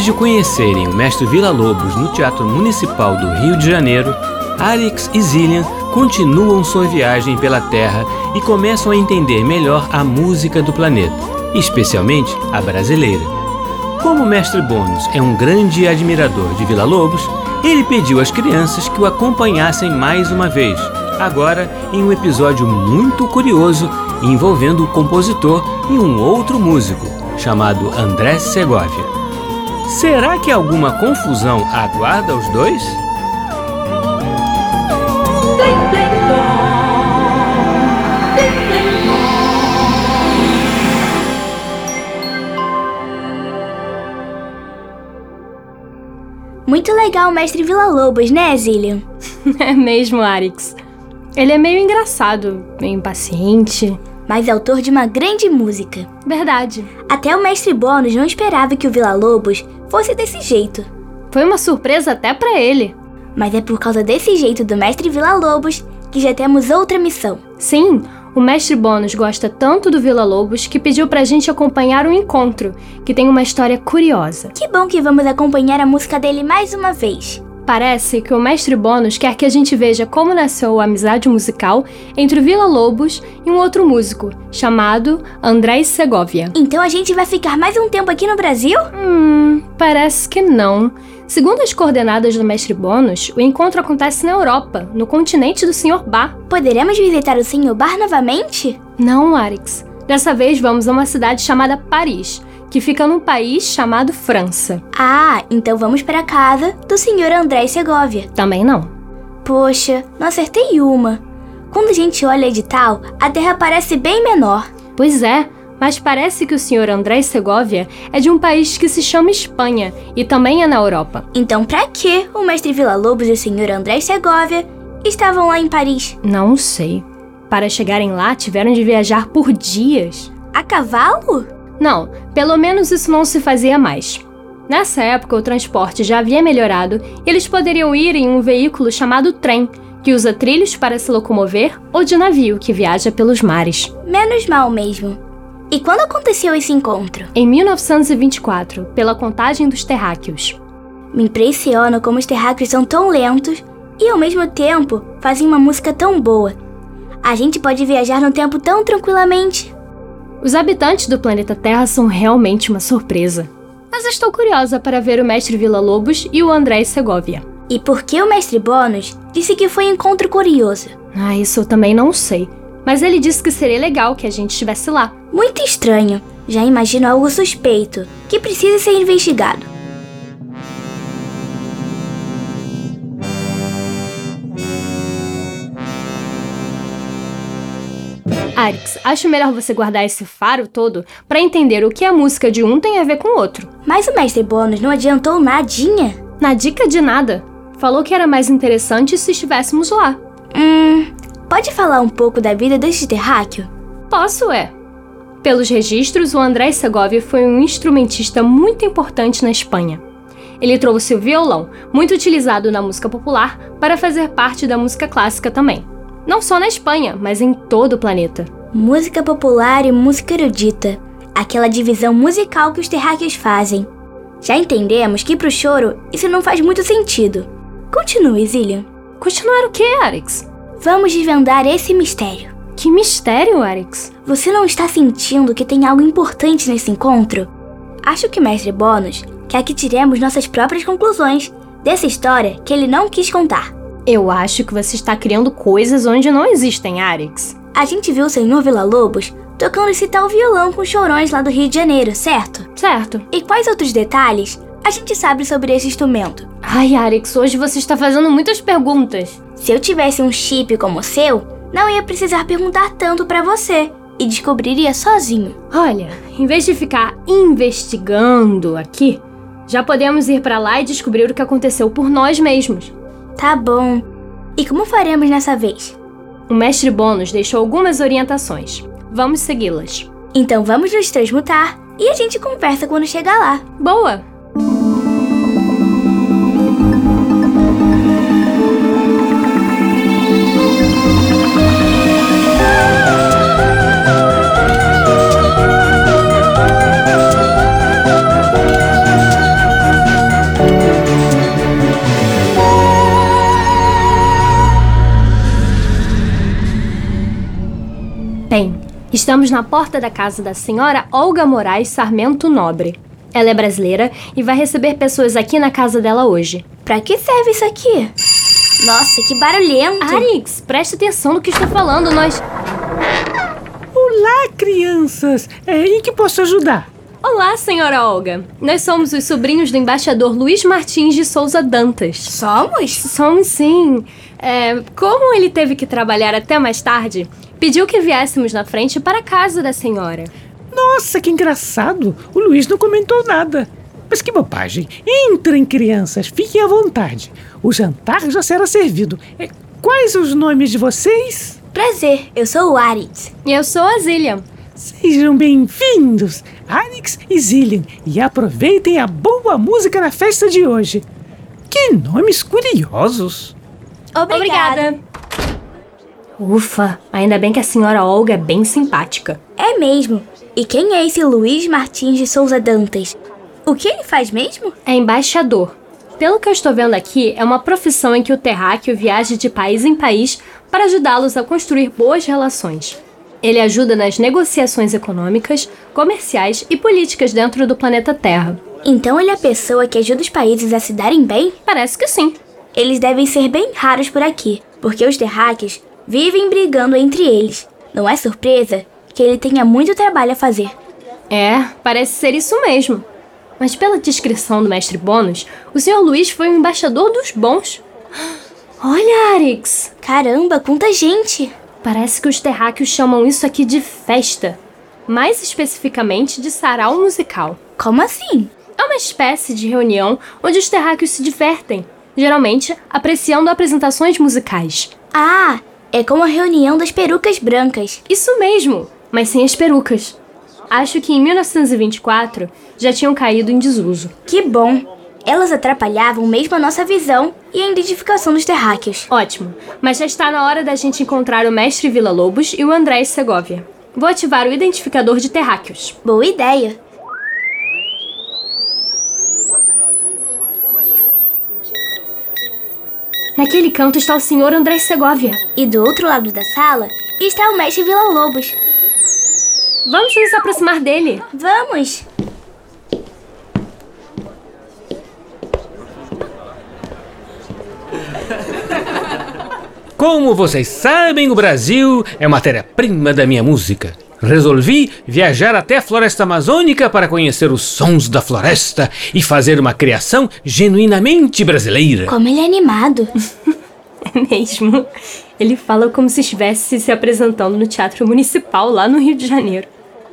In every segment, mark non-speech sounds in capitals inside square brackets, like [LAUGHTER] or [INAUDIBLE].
Depois de conhecerem o mestre Vila Lobos no Teatro Municipal do Rio de Janeiro, Alex e Zillian continuam sua viagem pela Terra e começam a entender melhor a música do planeta, especialmente a brasileira. Como o mestre Bônus é um grande admirador de Vila Lobos, ele pediu às crianças que o acompanhassem mais uma vez, agora em um episódio muito curioso envolvendo o compositor e um outro músico, chamado André Segovia. Será que alguma confusão aguarda os dois? Muito legal o mestre Vila Lobos, né, Zillian? [LAUGHS] É mesmo, Arix. Ele é meio engraçado, meio impaciente. Mas é autor de uma grande música. Verdade. Até o mestre Bônus não esperava que o Vila Lobos fosse desse jeito. Foi uma surpresa até para ele. Mas é por causa desse jeito do mestre Vila Lobos que já temos outra missão. Sim, o mestre Bônus gosta tanto do Vila Lobos que pediu pra gente acompanhar um encontro, que tem uma história curiosa. Que bom que vamos acompanhar a música dele mais uma vez. Parece que o mestre Bônus quer que a gente veja como nasceu a amizade musical entre o Vila Lobos e um outro músico, chamado Andrés Segovia. Então a gente vai ficar mais um tempo aqui no Brasil? Hum, parece que não. Segundo as coordenadas do mestre Bônus, o encontro acontece na Europa, no continente do Sr. Bar. Poderemos visitar o Sr. Bar novamente? Não, Arix. Dessa vez vamos a uma cidade chamada Paris, que fica num país chamado França. Ah, então vamos para a casa do Sr. André Segovia. Também não. Poxa, não acertei uma. Quando a gente olha edital, a Terra parece bem menor. Pois é, mas parece que o Sr. André Segovia é de um país que se chama Espanha e também é na Europa. Então, para que o mestre Vila Lobos e o Sr. André Segovia estavam lá em Paris? Não sei. Para chegarem lá, tiveram de viajar por dias. A cavalo? Não, pelo menos isso não se fazia mais. Nessa época, o transporte já havia melhorado e eles poderiam ir em um veículo chamado trem, que usa trilhos para se locomover, ou de navio, que viaja pelos mares. Menos mal mesmo. E quando aconteceu esse encontro? Em 1924, pela contagem dos terráqueos. Me impressiona como os terráqueos são tão lentos e ao mesmo tempo fazem uma música tão boa. A gente pode viajar no tempo tão tranquilamente. Os habitantes do planeta Terra são realmente uma surpresa. Mas estou curiosa para ver o mestre Vila Lobos e o André Segovia. E por que o mestre Bônus disse que foi um encontro curioso? Ah, isso eu também não sei. Mas ele disse que seria legal que a gente estivesse lá. Muito estranho. Já imagino algo suspeito, que precisa ser investigado. Arix, acho melhor você guardar esse faro todo para entender o que a música de um tem a ver com o outro. Mas o mestre Bônus não adiantou nadinha. Na dica de nada. Falou que era mais interessante se estivéssemos lá. Hum, pode falar um pouco da vida deste terráqueo? Posso, é. Pelos registros, o André Segovia foi um instrumentista muito importante na Espanha. Ele trouxe o violão, muito utilizado na música popular, para fazer parte da música clássica também. Não só na Espanha, mas em todo o planeta. Música popular e música erudita aquela divisão musical que os terráqueos fazem. Já entendemos que pro choro isso não faz muito sentido. Continue, Zillian. Continuar o que, Alex? Vamos desvendar esse mistério. Que mistério, Alex? Você não está sentindo que tem algo importante nesse encontro? Acho que o Mestre Bônus quer que tiremos nossas próprias conclusões dessa história que ele não quis contar. Eu acho que você está criando coisas onde não existem, Arix. A gente viu o Senhor Villa-Lobos tocando esse tal violão com chorões lá do Rio de Janeiro, certo? Certo. E quais outros detalhes a gente sabe sobre esse instrumento? Ai, Arix, hoje você está fazendo muitas perguntas. Se eu tivesse um chip como o seu, não ia precisar perguntar tanto para você e descobriria sozinho. Olha, em vez de ficar investigando aqui, já podemos ir para lá e descobrir o que aconteceu por nós mesmos. Tá bom. E como faremos nessa vez? O mestre Bônus deixou algumas orientações. Vamos segui-las. Então vamos nos transmutar e a gente conversa quando chegar lá. Boa! Estamos na porta da casa da senhora Olga Moraes Sarmento Nobre. Ela é brasileira e vai receber pessoas aqui na casa dela hoje. Pra que serve isso aqui? Nossa, que barulhento! Arix, preste atenção no que estou falando, nós. Olá, crianças! É, em que posso ajudar? Olá, senhora Olga. Nós somos os sobrinhos do embaixador Luiz Martins de Souza Dantas. Somos? Somos sim. É, como ele teve que trabalhar até mais tarde, pediu que viéssemos na frente para a casa da senhora. Nossa, que engraçado! O Luiz não comentou nada. Mas que bobagem! Entrem, crianças, fiquem à vontade. O jantar já será servido. É, quais os nomes de vocês? Prazer, eu sou o Aritz. E eu sou a Zillian. Sejam bem-vindos, Arix e Zillian, e aproveitem a boa música na festa de hoje. Que nomes curiosos! Obrigada. Ufa, ainda bem que a senhora Olga é bem simpática. É mesmo. E quem é esse Luiz Martins de Souza Dantas? O que ele faz mesmo? É embaixador. Pelo que eu estou vendo aqui, é uma profissão em que o terráqueo viaja de país em país para ajudá-los a construir boas relações. Ele ajuda nas negociações econômicas, comerciais e políticas dentro do planeta Terra. Então ele é a pessoa que ajuda os países a se darem bem? Parece que sim. Eles devem ser bem raros por aqui, porque os terráqueos vivem brigando entre eles. Não é surpresa que ele tenha muito trabalho a fazer. É, parece ser isso mesmo. Mas pela descrição do mestre Bônus, o Sr. Luiz foi o embaixador dos bons. [GASPS] Olha, Arix! Caramba, quanta gente! Parece que os terráqueos chamam isso aqui de festa. Mais especificamente de sarau musical. Como assim? É uma espécie de reunião onde os terráqueos se divertem, geralmente apreciando apresentações musicais. Ah, é como a reunião das perucas brancas. Isso mesmo, mas sem as perucas. Acho que em 1924 já tinham caído em desuso. Que bom! Elas atrapalhavam mesmo a nossa visão e a identificação dos terráqueos. Ótimo, mas já está na hora da gente encontrar o mestre Vila Lobos e o André Segovia. Vou ativar o identificador de terráqueos. Boa ideia! Naquele canto está o senhor André Segovia. E do outro lado da sala está o mestre Vila Lobos. Vamos nos aproximar dele. Vamos! Como vocês sabem, o Brasil é matéria-prima da minha música. Resolvi viajar até a floresta amazônica para conhecer os sons da floresta e fazer uma criação genuinamente brasileira. Como ele é animado! [LAUGHS] É mesmo. Ele fala como se estivesse se apresentando no Teatro Municipal lá no Rio de Janeiro.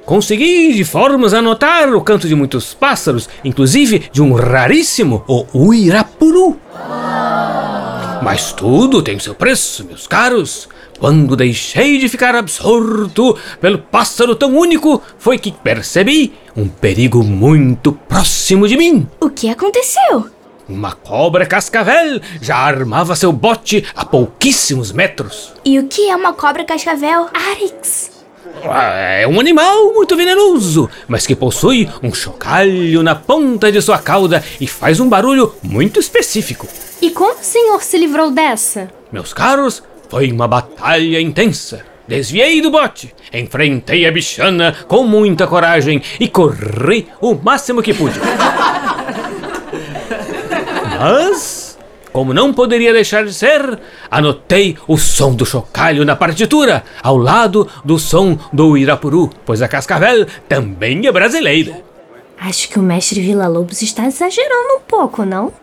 Consegui de formas a notar o canto de muitos pássaros, inclusive de um raríssimo, o Uirapuru. Mas tudo tem seu preço, meus caros. Quando deixei de ficar absorto pelo pássaro tão único, foi que percebi um perigo muito próximo de mim. O que aconteceu? Uma cobra cascavel já armava seu bote a pouquíssimos metros. E o que é uma cobra cascavel? Arix! É um animal muito venenoso, mas que possui um chocalho na ponta de sua cauda e faz um barulho muito específico. E como o senhor se livrou dessa? Meus caros, foi uma batalha intensa. Desviei do bote, enfrentei a bichana com muita coragem e corri o máximo que pude. [LAUGHS] Mas, como não poderia deixar de ser, anotei o som do chocalho na partitura, ao lado do som do Irapuru, pois a Cascavel também é brasileira. Acho que o mestre Vila Lobos está exagerando um pouco, não?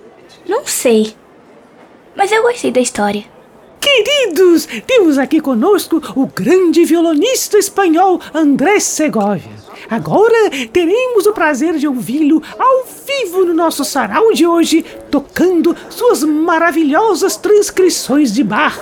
Não sei. Mas eu gostei da história. Queridos, temos aqui conosco o grande violonista espanhol André Segovia. Agora teremos o prazer de ouvi-lo ao vivo no nosso sarau de hoje, tocando suas maravilhosas transcrições de Bach.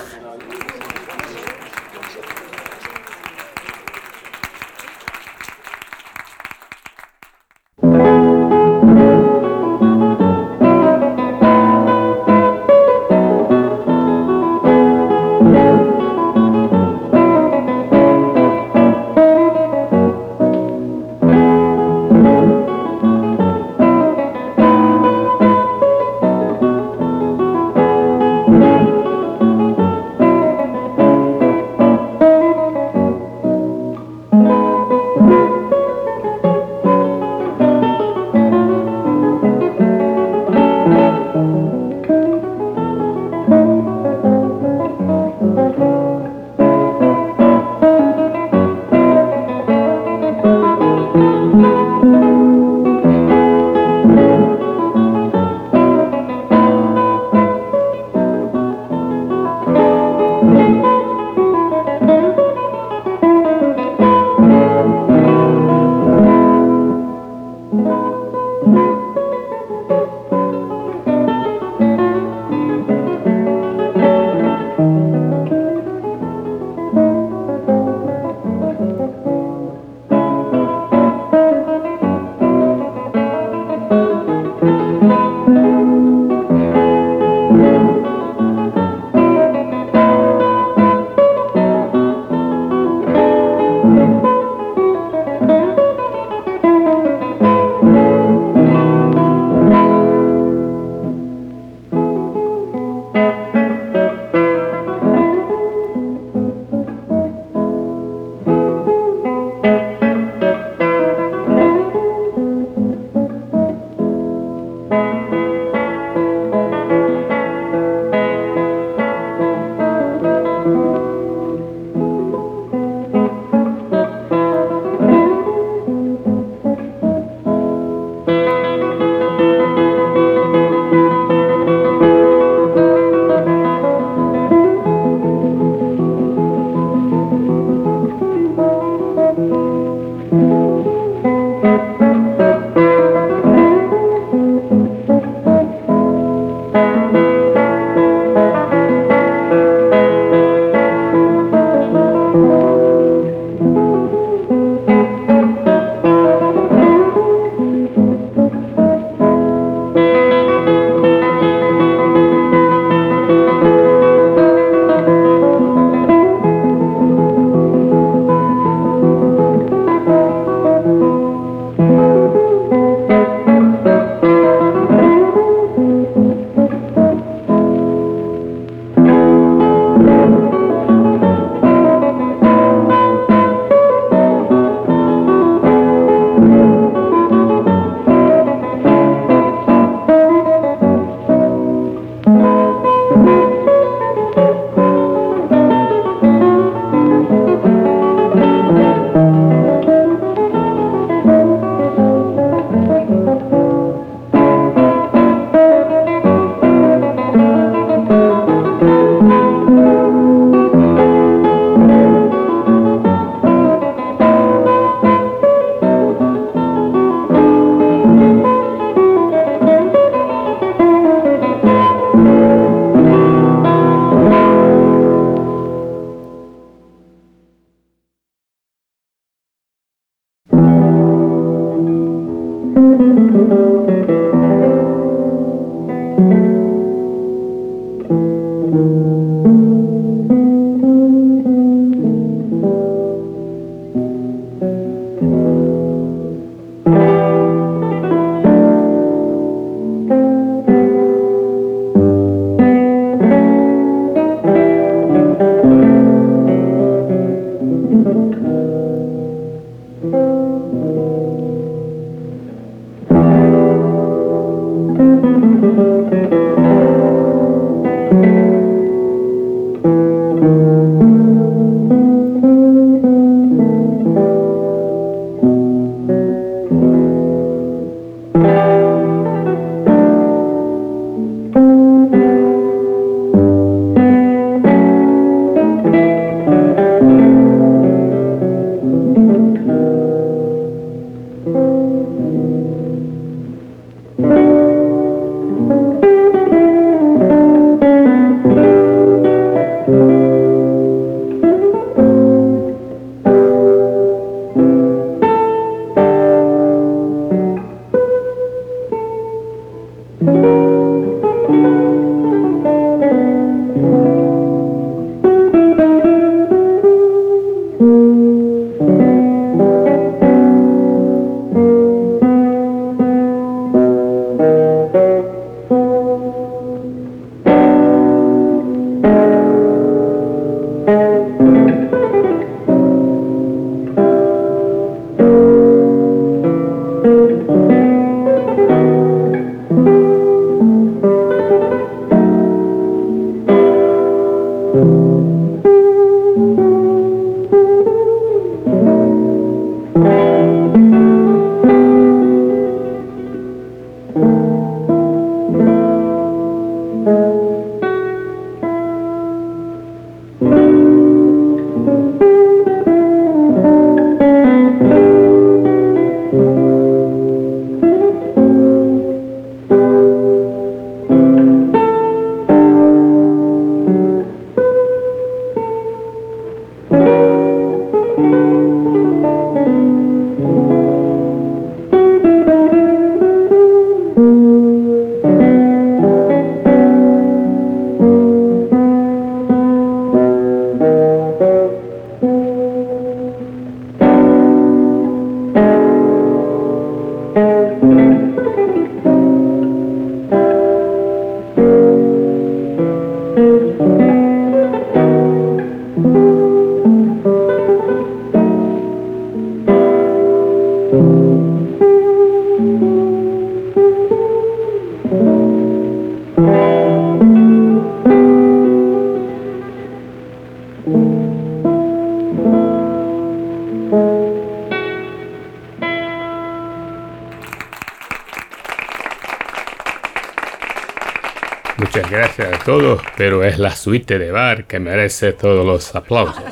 Pero es la suite de bar que merece todos los aplausos.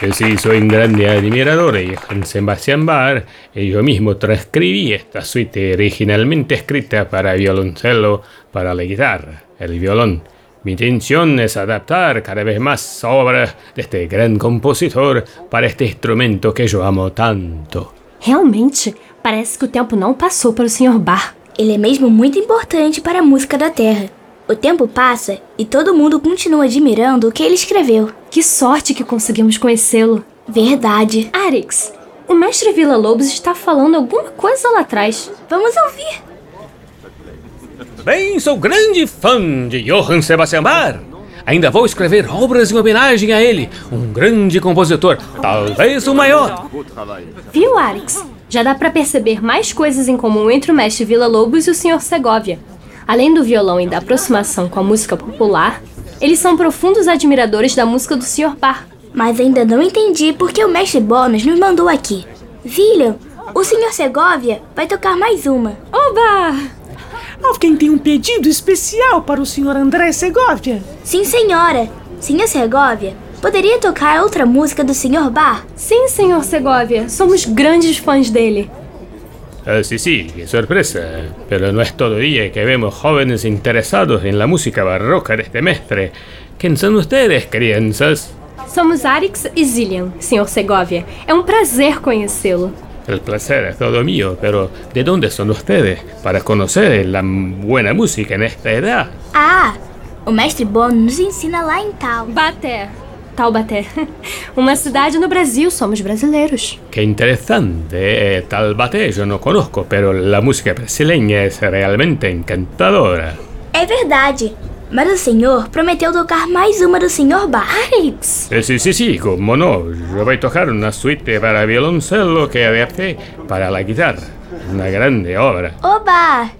Yo sí soy un grande admirador de Johann Sebastian Bach y yo mismo transcribí esta suite originalmente escrita para violoncelo, para la guitarra, el violón. Mi intención es adaptar cada vez más obras de este gran compositor para este instrumento que yo amo tanto. Realmente, parece que o tempo não passou para o Sr. Bar. Ele é mesmo muito importante para a música da Terra. O tempo passa e todo mundo continua admirando o que ele escreveu. Que sorte que conseguimos conhecê-lo. Verdade. Arix, o mestre Vila Lobos está falando alguma coisa lá atrás. Vamos ouvir. Bem, sou grande fã de Johann Sebastian Bach. Ainda vou escrever obras em homenagem a ele, um grande compositor, talvez o maior. Viu, Arix? Já dá para perceber mais coisas em comum entre o mestre Vila Lobos e o Sr. Segovia. Além do violão e da aproximação com a música popular, eles são profundos admiradores da música do Sr. Bar. Mas ainda não entendi por que o mestre Bônus nos mandou aqui. William, o Sr. Segovia vai tocar mais uma. Oba! Alguém tem um pedido especial para o Sr. André Segovia? Sim, senhora. Sr. Segovia, poderia tocar outra música do Sr. Bar? Sim, Sr. Segovia, somos grandes fãs dele. Ah, sí, sí, qué sorpresa. Pero no es todo día que vemos jóvenes interesados en la música barroca de este mestre. ¿Quién son ustedes, crianças? Somos Arix e Zillian, Sr. Segovia. É um prazer conhecê-lo. El placer es todo mío, pero ¿de dónde son ustedes? Para conocer la buena música en esta edad. Ah, o mestre Bono nos ensina lá em Tal. Baté. Taubaté. [LAUGHS] Uma cidade no Brasil, somos brasileiros. Qué interesante. Eh, Talbaté yo no conozco, pero la música brasileña es realmente encantadora. É verdade. Mas o senhor prometeu tocar mais uma do Sr. Bar. Arix! Eh, sí, sí, sí, como. Yo voy a tocar una suite para violoncelo que adapté para la guitarra. Una grande obra. Oba!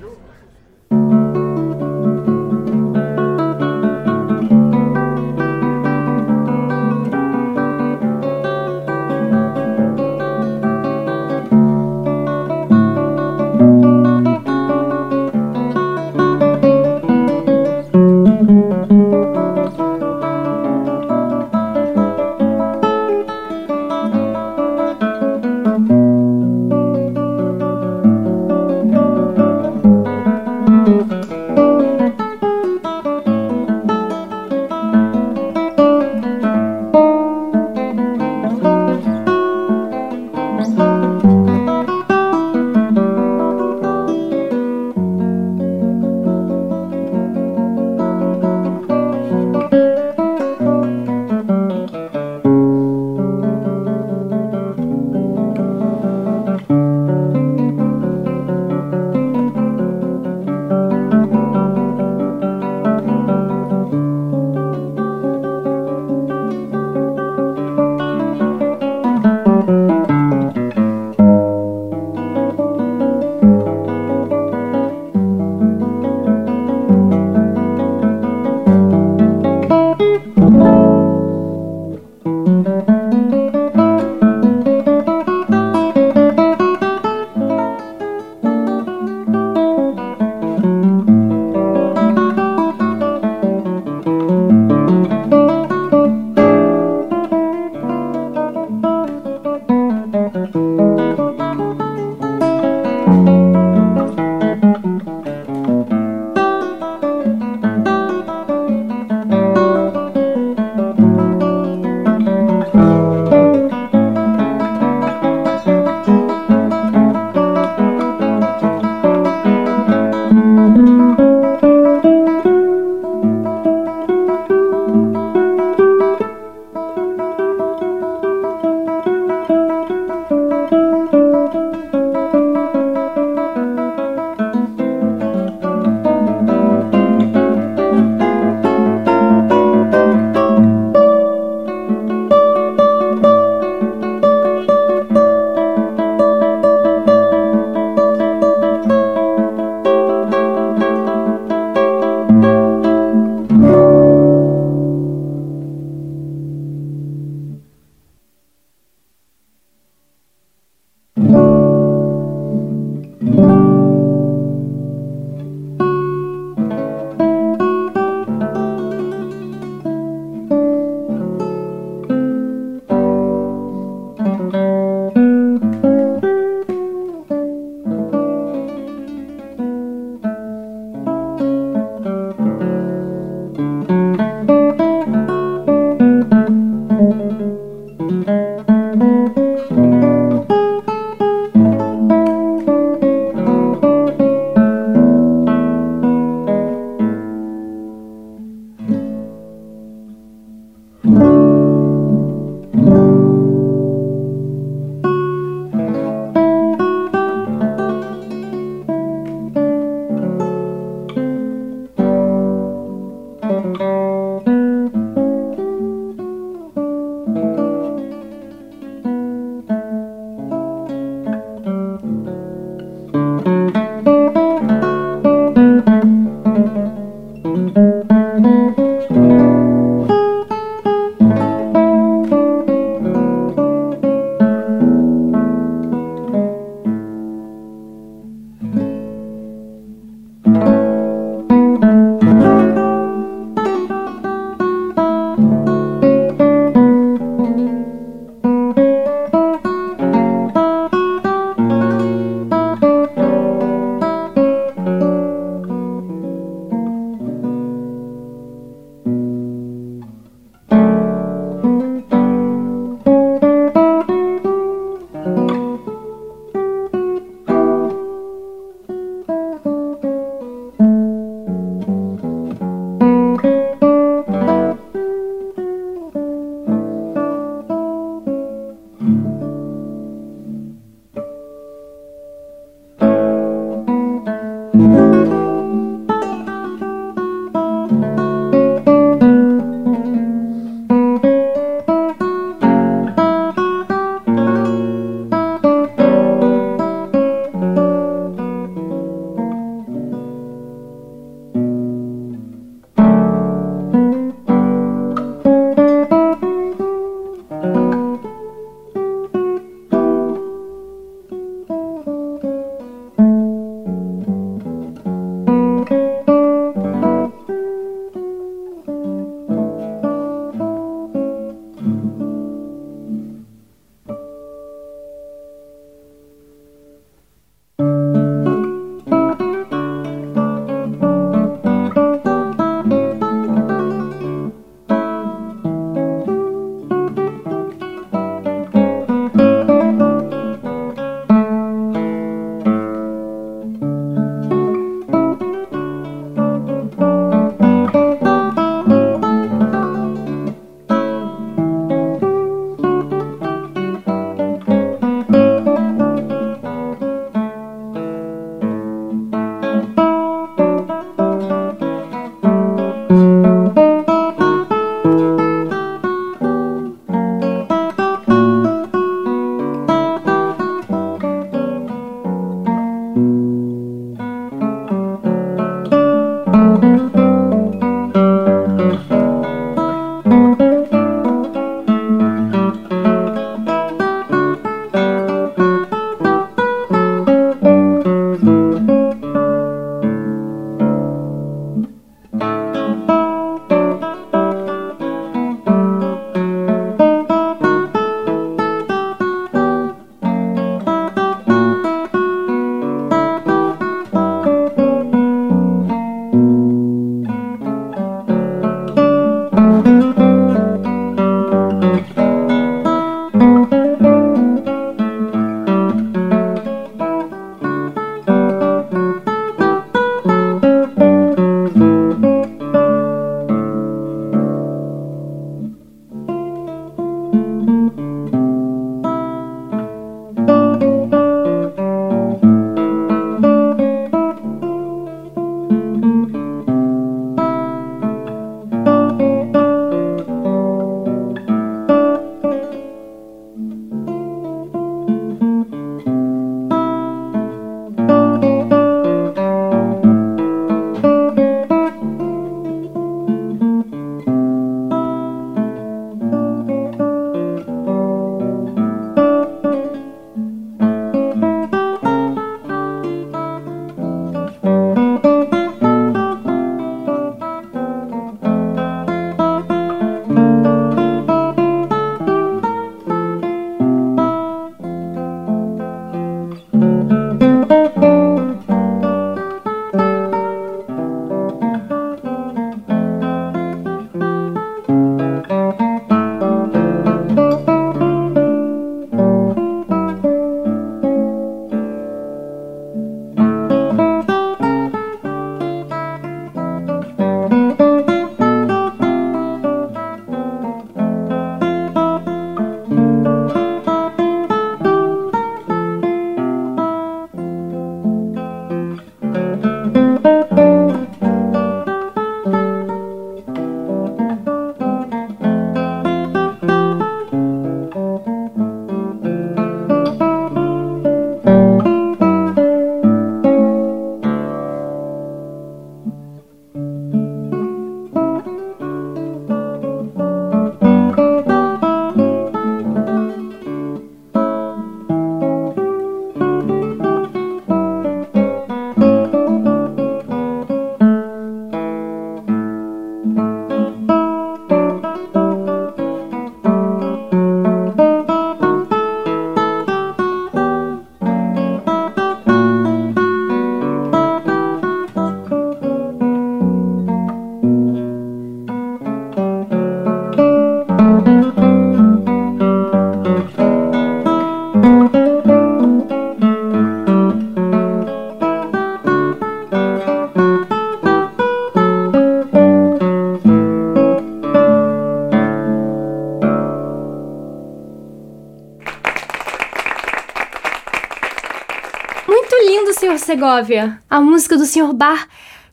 Segovia. A música do Sr. Bar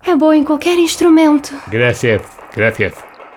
é boa em qualquer instrumento. Gracias, gracias.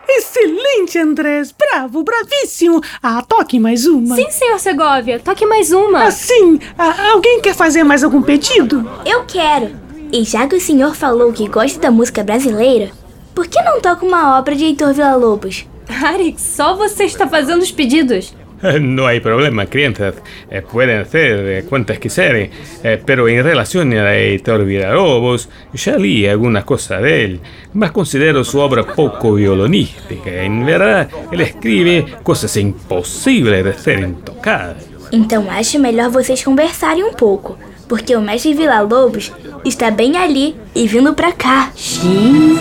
Excelente, Andrés. Bravo, bravíssimo. Ah, toque mais uma. Sim, Sr. Segovia. Toque mais uma. Assim, ah, alguém quer fazer mais algum pedido? Eu quero! E já que o senhor falou que gosta da música brasileira, por que não toca uma obra de Heitor Villa-Lobos? Arix, só você está fazendo os pedidos. [LAUGHS] No hay problema, crianças. Eh, pueden hacer eh, cuantas quisieran. Eh, pero en relación a Heitor Villalobos, ya leí alguna cosa de él. Mas considero su obra poco violonística. En verdad, él escribe cosas imposibles de ser intocadas. Então acho melhor vocês conversarem um pouco, porque o mestre Villa-Lobos está bem ali e vindo pra cá. Xiii.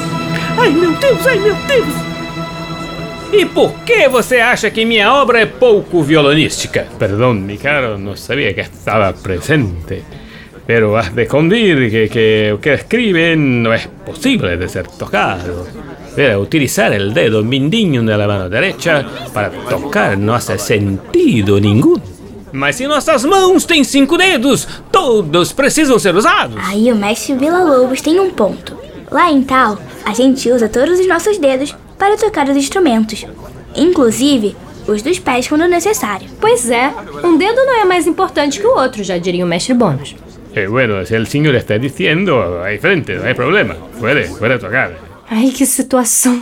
Ai, meu Deus, ai, meu Deus. E por que você acha que minha obra é pouco violonística? Perdão, mi caro, não sabia que estava presente. Pero has de esconder que, que o que escribe no es posible de ser tocado. Pero utilizar el dedo mindinho de la mano derecha para tocar no hace sentido ninguno. Mas se nossas mãos têm cinco dedos, todos precisam ser usados. Aí o mestre Villa-Lobos tem um ponto. Lá em Tal, a gente usa todos os nossos dedos para tocar os instrumentos, inclusive os dos pés quando necessário. Pois é, um dedo não é mais importante que o outro, já diria o mestre Bônus. Eh, bueno, si el señor está diciendo, hay frente, no hay problema. Puede, puede tocar. Ai, que situação.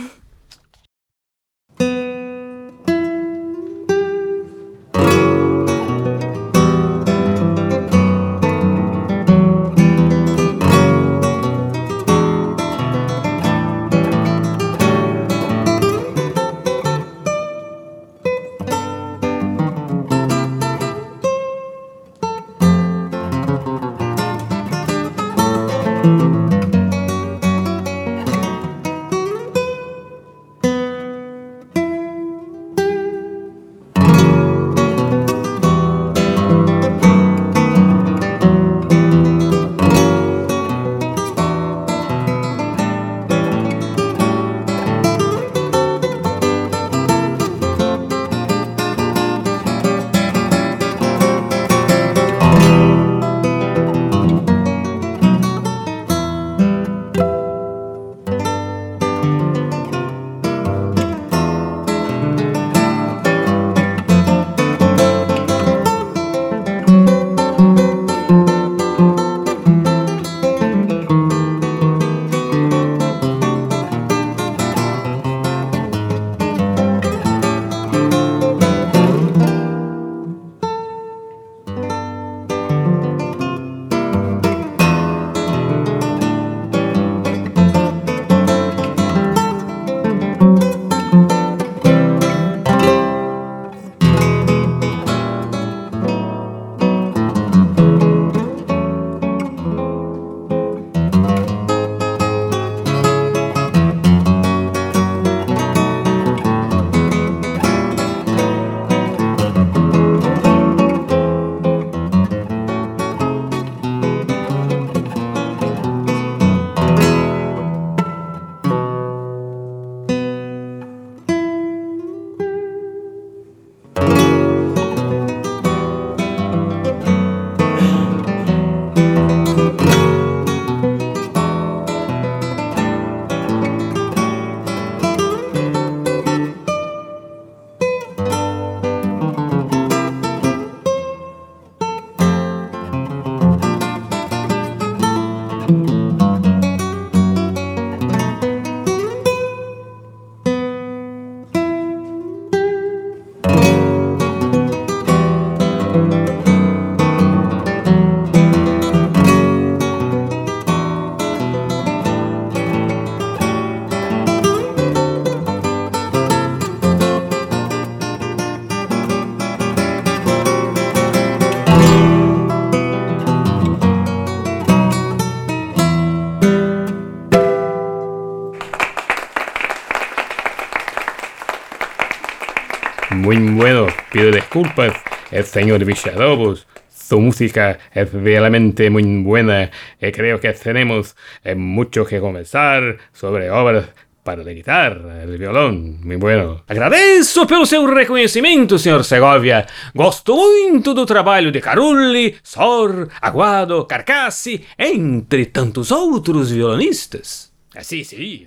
Disculpas, el señor Villalobos. Su música es realmente muy buena y creo que tenemos eh, mucho que conversar sobre obras para a guitarra, o violão, muito bueno. Agradeço pelo seu reconhecimento, Sr. Segovia. Gosto muito do trabalho de Carulli, Sor, Aguado, Carcassi, entre tantos outros violonistas. Ah, sim, sim?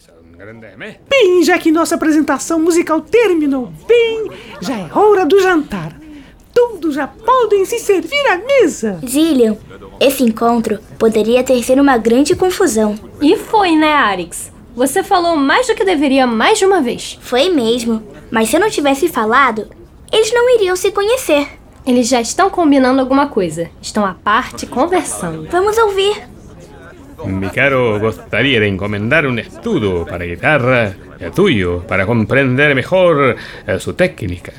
Bem, já que nossa apresentação musical terminou bem, já é hora do jantar. Todos já podem se servir à mesa. Zillion, esse encontro poderia ter sido uma grande confusão. E foi, né, Arix? Você falou mais do que deveria mais de uma vez. Foi mesmo. Mas se eu não tivesse falado, eles não iriam se conhecer. Eles já estão combinando alguma coisa. Estão à parte conversando. Vamos ouvir. Mi caro gostaria de encomendar un estudio para guitarra tuyo, para comprender mejor eh, su técnica.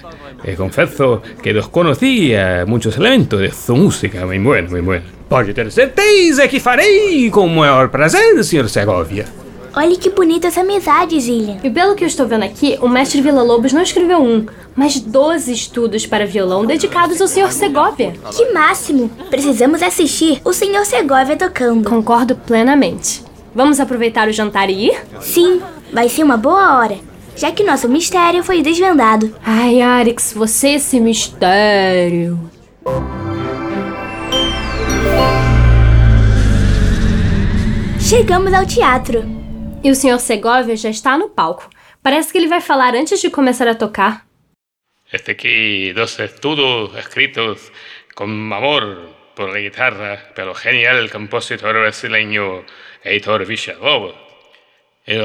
Confieso que desconocía muchos elementos de su música, muy bueno, muy bueno. Pode ter certeza que farei com o maior prazer, Sr. Segovia. Olha que bonita essa amizade, Zillion. E pelo que eu estou vendo aqui, o mestre Villa-Lobos não escreveu um, mas 12 estudos para violão dedicados ao Sr. Segovia. Que máximo! Precisamos assistir o Sr. Segovia tocando. Concordo plenamente. Vamos aproveitar o jantar e ir? Sim, vai ser uma boa hora, já que nosso mistério foi desvendado. Ai, Arix, você é esse mistério. Chegamos ao teatro. E o Sr. Segovia já está no palco. Parece que ele vai falar antes de começar a tocar. Este aquí, dos estudios escritos con amor por la guitarra pelo genial compositor brasileño Heitor Villalobos.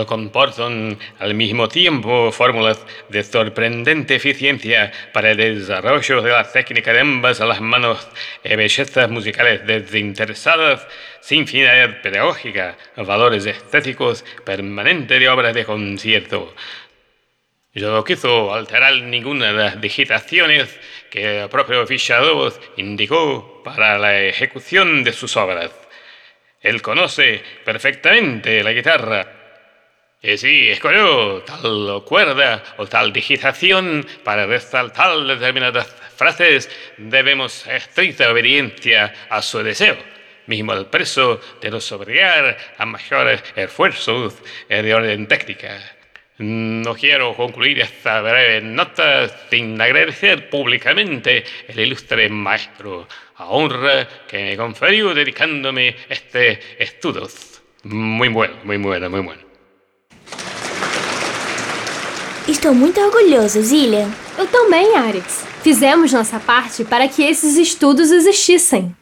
Comportan al mismo tiempo fórmulas de sorprendente eficiencia para el desarrollo de la técnica de ambas a las manos y bellezas musicales desinteresadas, sin finalidad pedagógica, valores estéticos permanentes de obras de concierto. Yo no quiso alterar ninguna de las digitaciones que el propio Villalobos indicó para la ejecución de sus obras. Él conoce perfectamente la guitarra. Y si escogió tal cuerda o tal digitación para resaltar determinadas frases, debemos estricta obediencia a su deseo, mismo al preso de nos obligar a mayores esfuerzos de orden técnica. No quiero concluir esta breve nota sin agradecer públicamente el ilustre maestro a honra que me conferió dedicándome este estudios. Muy bueno, muy bueno, muy bueno. Estou muito orgulhoso, Zillion. Eu também, Arix. Fizemos nossa parte para que esses estudos existissem.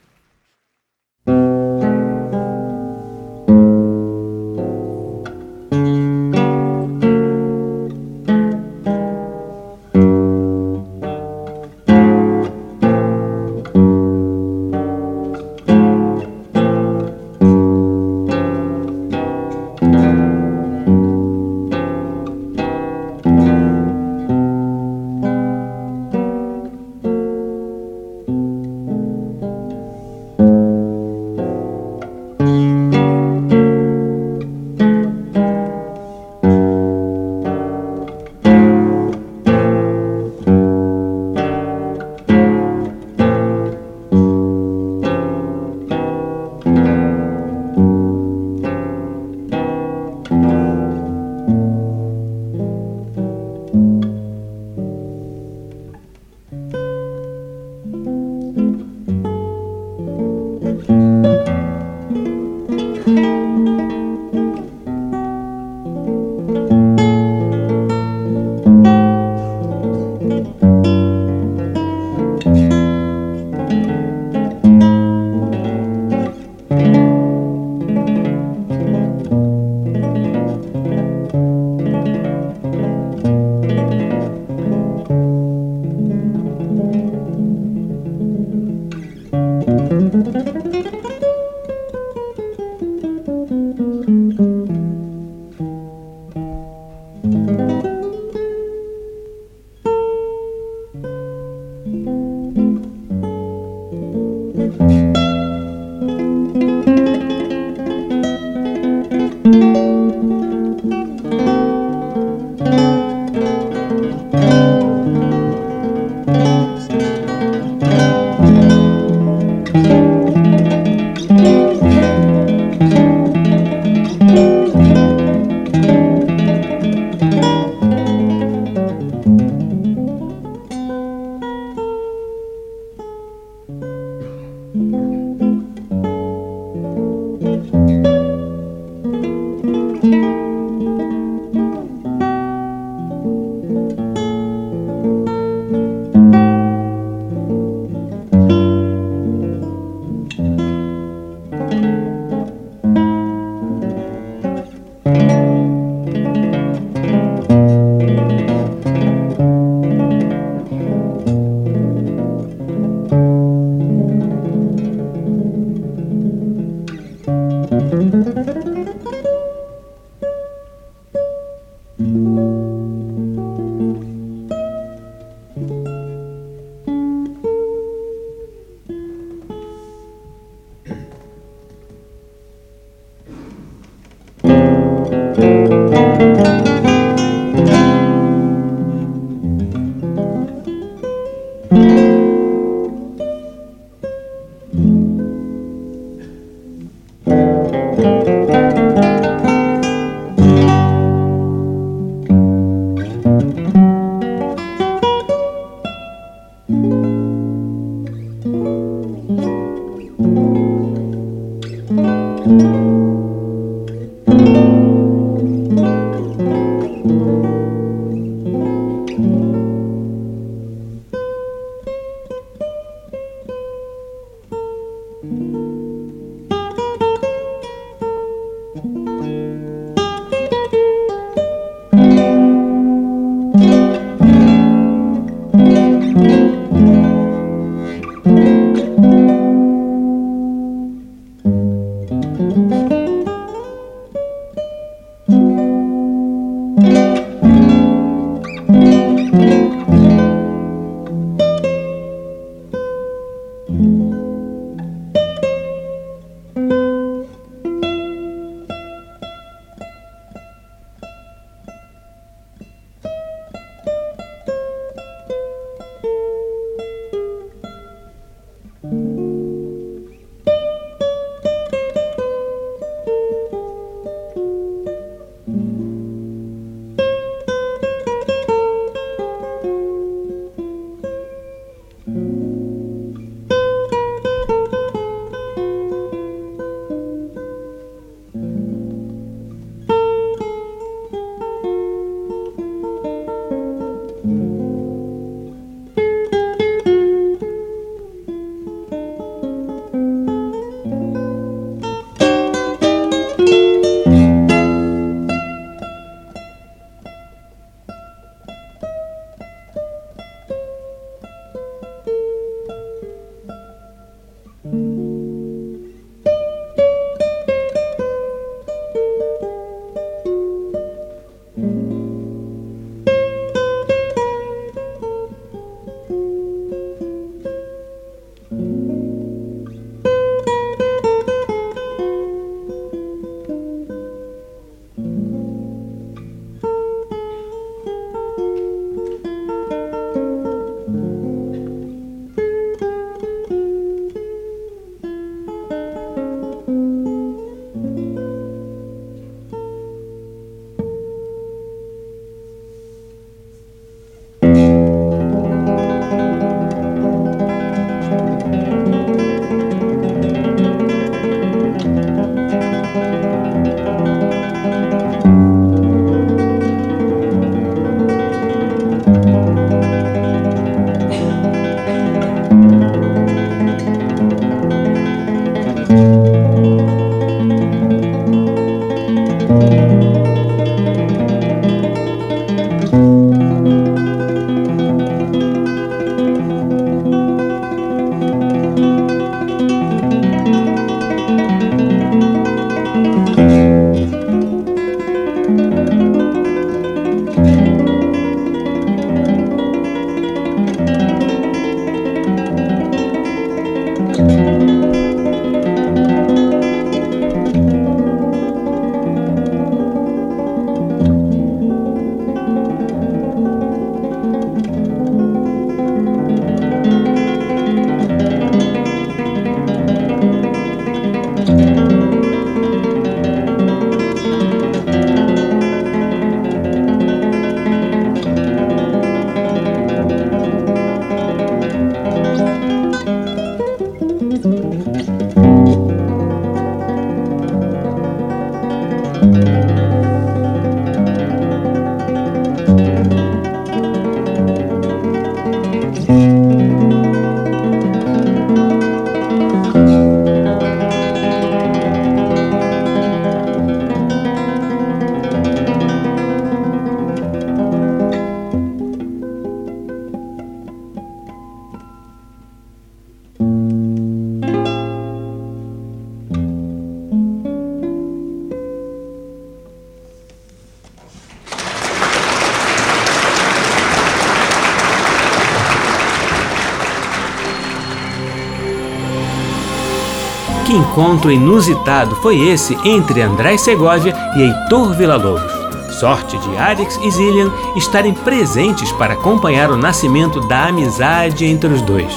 Encontro inusitado foi esse entre André Segovia e Heitor Villa-Lobos. Sorte de Arix e Zillian estarem presentes para acompanhar o nascimento da amizade entre os dois.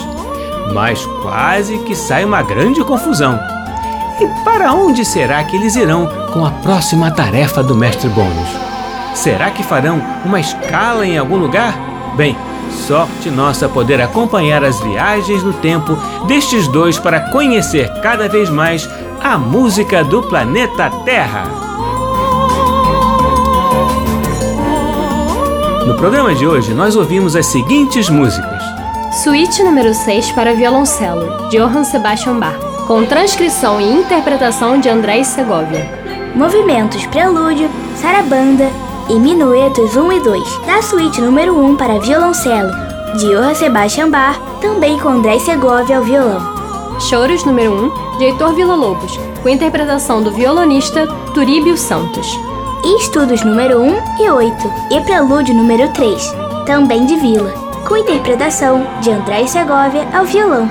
Mas quase que sai uma grande confusão. E para onde será que eles irão com a próxima tarefa do Mestre Bônus? Será que farão uma escala em algum lugar? Bem, sorte nossa poder acompanhar as viagens no tempo destes dois para conhecer cada vez mais a música do planeta Terra. No programa de hoje, nós ouvimos as seguintes músicas: Suíte número 6 para violoncelo, de Johann Sebastian Bach, com transcrição e interpretação de André Segovia. Movimentos Prelúdio, Sarabanda e Minuetos 1 e 2, da suíte número 1 para violoncelo, de Johann Sebastian Bach, também com André Segovia ao violão. Choros número 1, de Heitor Villa-Lobos, com interpretação do violonista Turíbio Santos. E Estudos número 1 e 8, e Prelúdio número 3, também de Vila, com interpretação de André Segovia ao violão.